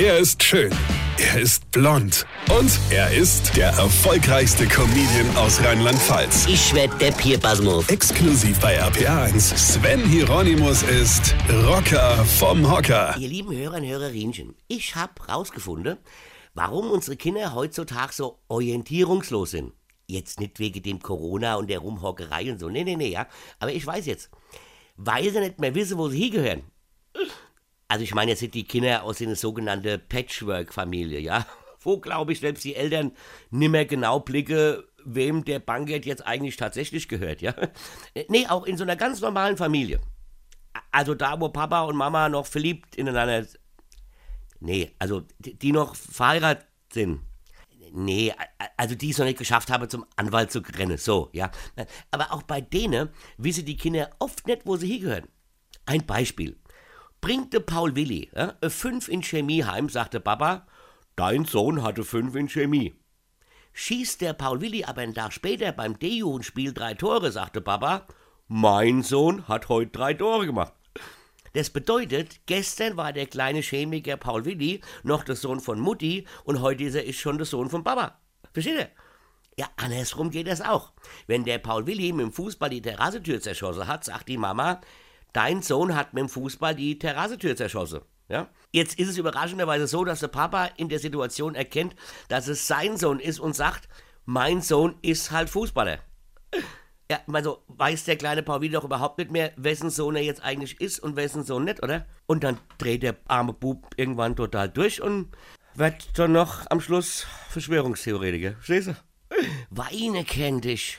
Er ist schön. Er ist blond. Und er ist der erfolgreichste Comedian aus Rheinland-Pfalz. Ich werd der Pierpasmus. Exklusiv bei RPA1. Sven Hieronymus ist Rocker vom Hocker. Ihr lieben Hörer und Hörerinchen, ich hab rausgefunden, warum unsere Kinder heutzutage so orientierungslos sind. Jetzt nicht wegen dem Corona und der Rumhockerei und so. Nee, nee, nee, ja. Aber ich weiß jetzt. Weil sie nicht mehr wissen, wo sie hingehören. Also ich meine, jetzt sind die Kinder aus einer sogenannten Patchwork-Familie, ja. Wo, glaube ich, selbst die Eltern nimmer genau blicke, wem der Bankett jetzt eigentlich tatsächlich gehört, ja. Nee, auch in so einer ganz normalen Familie. Also da, wo Papa und Mama noch verliebt ineinander. Nee, also die, noch verheiratet sind. Nee, also die es noch nicht geschafft haben, zum Anwalt zu rennen. So, ja. Aber auch bei denen wissen die Kinder oft nicht, wo sie hingehören. Ein Beispiel. Bringt der Paul Willi äh, fünf in Chemie heim, sagte Papa, dein Sohn hatte fünf in Chemie. Schießt der Paul Willi aber einen Tag später beim D-Jugendspiel drei Tore, sagte Papa, mein Sohn hat heute drei Tore gemacht. Das bedeutet, gestern war der kleine Chemiker Paul Willi noch der Sohn von Mutti und heute ist er schon der Sohn von Papa. Versteht ihr? Ja, andersrum geht das auch. Wenn der Paul Willi mit dem Fußball die Terrassentür zerschossen hat, sagt die Mama, dein Sohn hat mit dem Fußball die Terrassentür zerschossen. Ja? Jetzt ist es überraschenderweise so, dass der Papa in der Situation erkennt, dass es sein Sohn ist und sagt, mein Sohn ist halt Fußballer. Ja, also weiß der kleine Paul doch überhaupt nicht mehr, wessen Sohn er jetzt eigentlich ist und wessen Sohn nicht, oder? Und dann dreht der arme Bub irgendwann total durch und wird dann noch am Schluss Verschwörungstheoretiker. Verstehst du? Weine kennt dich.